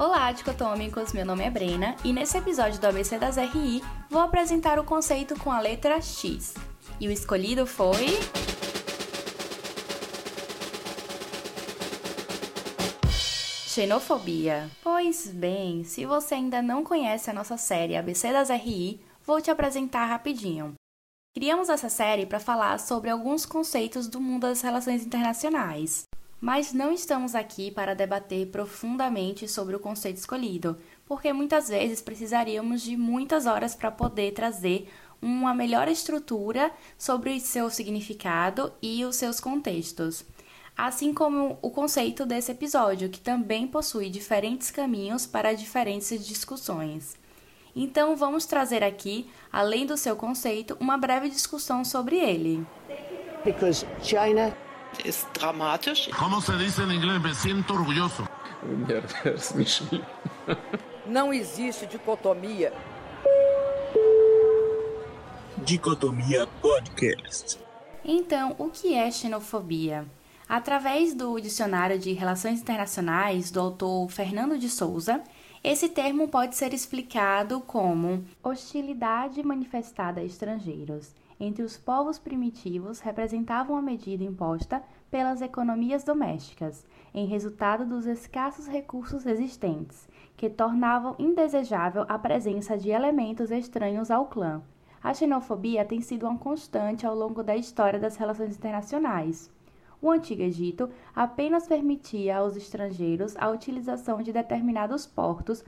Olá, dicotômicos! Meu nome é Brena e nesse episódio do ABC das RI vou apresentar o conceito com a letra X. E o escolhido foi. Xenofobia. Pois bem, se você ainda não conhece a nossa série ABC das RI, vou te apresentar rapidinho. Criamos essa série para falar sobre alguns conceitos do mundo das relações internacionais. Mas não estamos aqui para debater profundamente sobre o conceito escolhido, porque muitas vezes precisaríamos de muitas horas para poder trazer uma melhor estrutura sobre seu significado e os seus contextos. Assim como o conceito desse episódio, que também possui diferentes caminhos para diferentes discussões. Então, vamos trazer aqui, além do seu conceito, uma breve discussão sobre ele. Because China ist dramatisch. ¿Cómo se dice en inglés? Me siento orgulloso. Não existe dicotomia. Dicotomia Podcast. Então, o que é xenofobia? Através do Dicionário de Relações Internacionais do autor Fernando de Souza, esse termo pode ser explicado como hostilidade manifestada a estrangeiros, entre os povos primitivos representavam a medida imposta pelas economias domésticas, em resultado dos escassos recursos existentes, que tornavam indesejável a presença de elementos estranhos ao clã. A xenofobia tem sido uma constante ao longo da história das relações internacionais. O Antigo Egito apenas permitia aos estrangeiros a utilização de determinados portos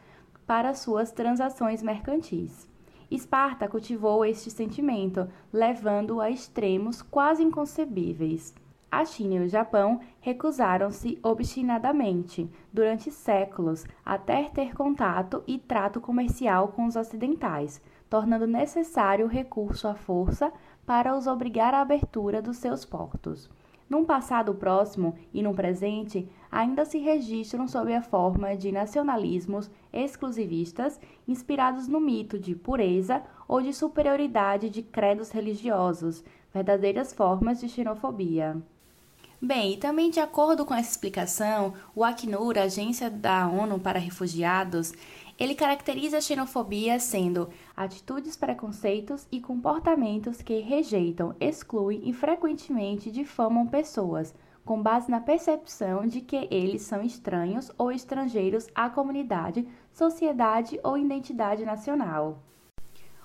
para suas transações mercantis. Esparta cultivou este sentimento, levando-o a extremos quase inconcebíveis. A China e o Japão recusaram-se obstinadamente, durante séculos, a ter contato e trato comercial com os ocidentais, tornando necessário o recurso à força para os obrigar à abertura dos seus portos num passado próximo e no presente, ainda se registram sob a forma de nacionalismos exclusivistas inspirados no mito de pureza ou de superioridade de credos religiosos, verdadeiras formas de xenofobia. Bem, e também de acordo com essa explicação, o Acnur, Agência da ONU para Refugiados, ele caracteriza a xenofobia sendo atitudes, preconceitos e comportamentos que rejeitam, excluem e frequentemente difamam pessoas, com base na percepção de que eles são estranhos ou estrangeiros à comunidade, sociedade ou identidade nacional.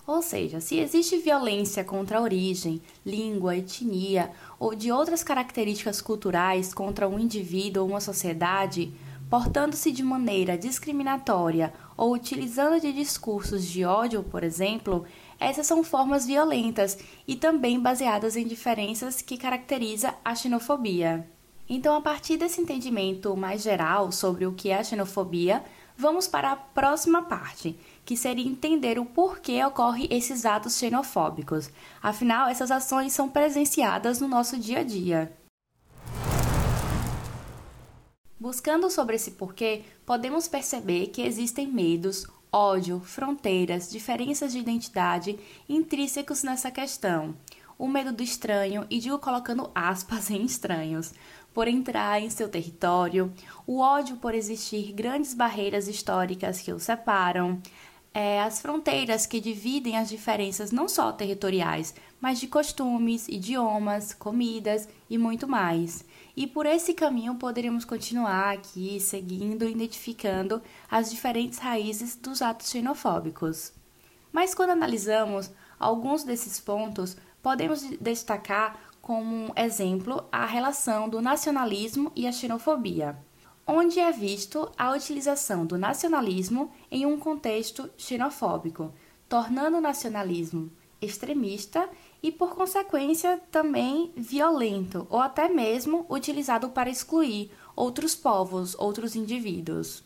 Ou seja, se existe violência contra a origem, língua, etnia ou de outras características culturais contra um indivíduo ou uma sociedade, portando-se de maneira discriminatória ou utilizando de discursos de ódio, por exemplo, essas são formas violentas e também baseadas em diferenças que caracteriza a xenofobia. Então, a partir desse entendimento mais geral sobre o que é a xenofobia, vamos para a próxima parte, que seria entender o porquê ocorrem esses atos xenofóbicos. Afinal, essas ações são presenciadas no nosso dia a dia. Buscando sobre esse porquê, podemos perceber que existem medos, ódio, fronteiras, diferenças de identidade intrínsecos nessa questão. O medo do estranho, e digo colocando aspas em estranhos, por entrar em seu território, o ódio por existir grandes barreiras históricas que o separam, é, as fronteiras que dividem as diferenças não só territoriais, mas de costumes, idiomas, comidas e muito mais. E por esse caminho poderíamos continuar aqui seguindo, identificando as diferentes raízes dos atos xenofóbicos. Mas quando analisamos alguns desses pontos, podemos destacar como exemplo a relação do nacionalismo e a xenofobia, onde é visto a utilização do nacionalismo em um contexto xenofóbico, tornando o nacionalismo extremista e, por consequência, também violento ou até mesmo utilizado para excluir outros povos, outros indivíduos.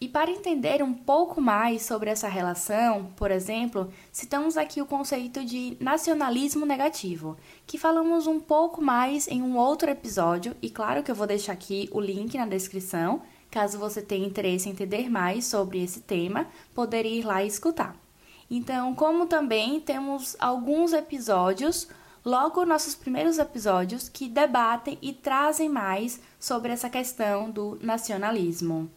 E para entender um pouco mais sobre essa relação, por exemplo, citamos aqui o conceito de nacionalismo negativo, que falamos um pouco mais em um outro episódio, e claro que eu vou deixar aqui o link na descrição, caso você tenha interesse em entender mais sobre esse tema, poder ir lá e escutar. Então, como também temos alguns episódios, logo nossos primeiros episódios, que debatem e trazem mais sobre essa questão do nacionalismo.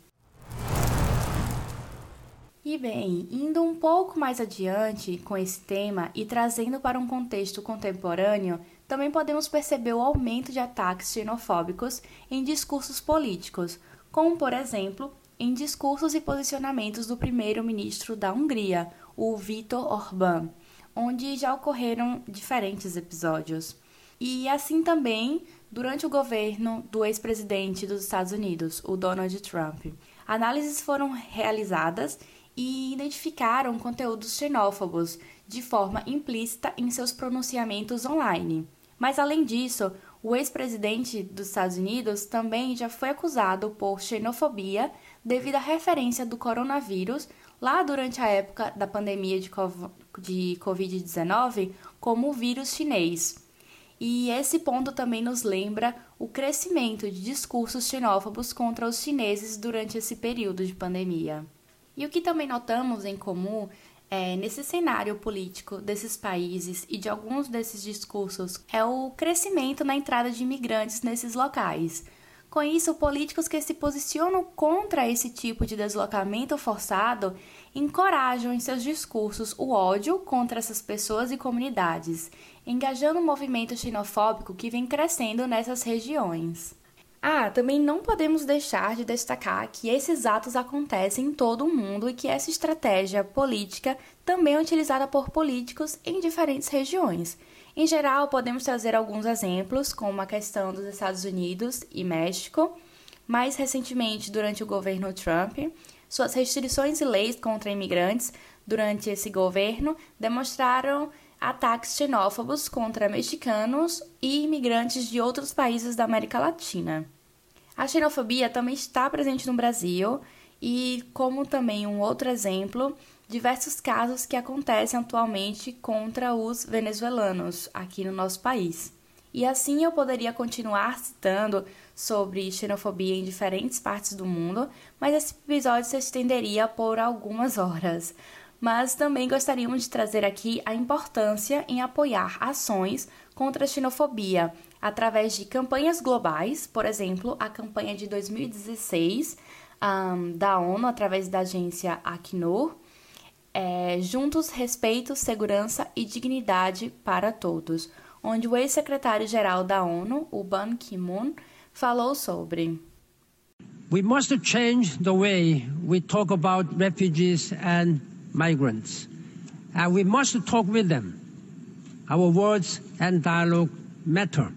E bem, indo um pouco mais adiante com esse tema e trazendo para um contexto contemporâneo, também podemos perceber o aumento de ataques xenofóbicos em discursos políticos, como, por exemplo, em discursos e posicionamentos do primeiro-ministro da Hungria, o Viktor Orbán, onde já ocorreram diferentes episódios. E assim também durante o governo do ex-presidente dos Estados Unidos, o Donald Trump. Análises foram realizadas e identificaram conteúdos xenófobos de forma implícita em seus pronunciamentos online. Mas além disso, o ex-presidente dos Estados Unidos também já foi acusado por xenofobia devido à referência do coronavírus lá durante a época da pandemia de Covid-19 como o vírus chinês. E esse ponto também nos lembra o crescimento de discursos xenófobos contra os chineses durante esse período de pandemia. E o que também notamos em comum é, nesse cenário político desses países e de alguns desses discursos é o crescimento na entrada de imigrantes nesses locais. Com isso, políticos que se posicionam contra esse tipo de deslocamento forçado encorajam em seus discursos o ódio contra essas pessoas e comunidades, engajando o movimento xenofóbico que vem crescendo nessas regiões. Ah, também não podemos deixar de destacar que esses atos acontecem em todo o mundo e que essa estratégia política também é utilizada por políticos em diferentes regiões. Em geral, podemos trazer alguns exemplos, como a questão dos Estados Unidos e México. Mais recentemente, durante o governo Trump, suas restrições e leis contra imigrantes durante esse governo demonstraram ataques xenófobos contra mexicanos e imigrantes de outros países da América Latina. A xenofobia também está presente no Brasil e, como também um outro exemplo, diversos casos que acontecem atualmente contra os venezuelanos aqui no nosso país. E assim eu poderia continuar citando sobre xenofobia em diferentes partes do mundo, mas esse episódio se estenderia por algumas horas mas também gostaríamos de trazer aqui a importância em apoiar ações contra a xenofobia através de campanhas globais, por exemplo, a campanha de 2016 um, da ONU através da agência Acnur, é, Juntos, Respeito, Segurança e Dignidade para Todos, onde o ex-secretário-geral da ONU, o Ban Ki-moon, falou sobre. We must change the way we talk about refugees and migrants. And we must talk with them. Our words and dialogue matter.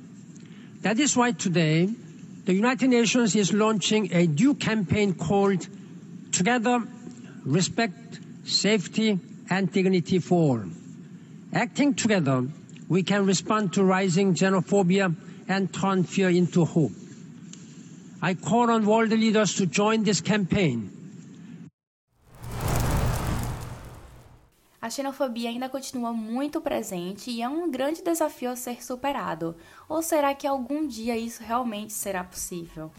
That is why today the United Nations is launching a new campaign called Together, Respect, Safety and Dignity for All. Acting together, we can respond to rising xenophobia and turn fear into hope. I call on world leaders to join this campaign a xenofobia ainda continua muito presente e é um grande desafio a ser superado. Ou será que algum dia isso realmente será possível?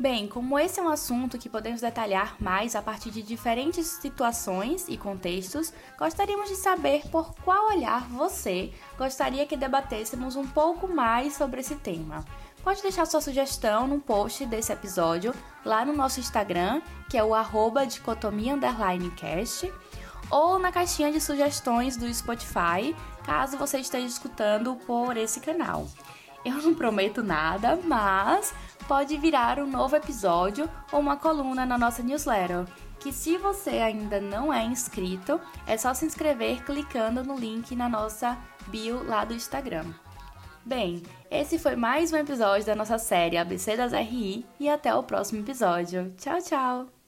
Bem, como esse é um assunto que podemos detalhar mais a partir de diferentes situações e contextos, gostaríamos de saber por qual olhar você gostaria que debatêssemos um pouco mais sobre esse tema. Pode deixar sua sugestão no post desse episódio lá no nosso Instagram, que é o arroba dicotomia cast ou na caixinha de sugestões do Spotify, caso você esteja escutando por esse canal. Eu não prometo nada, mas pode virar um novo episódio ou uma coluna na nossa newsletter. Que se você ainda não é inscrito, é só se inscrever clicando no link na nossa bio lá do Instagram. Bem, esse foi mais um episódio da nossa série ABC das RI e até o próximo episódio. Tchau, tchau!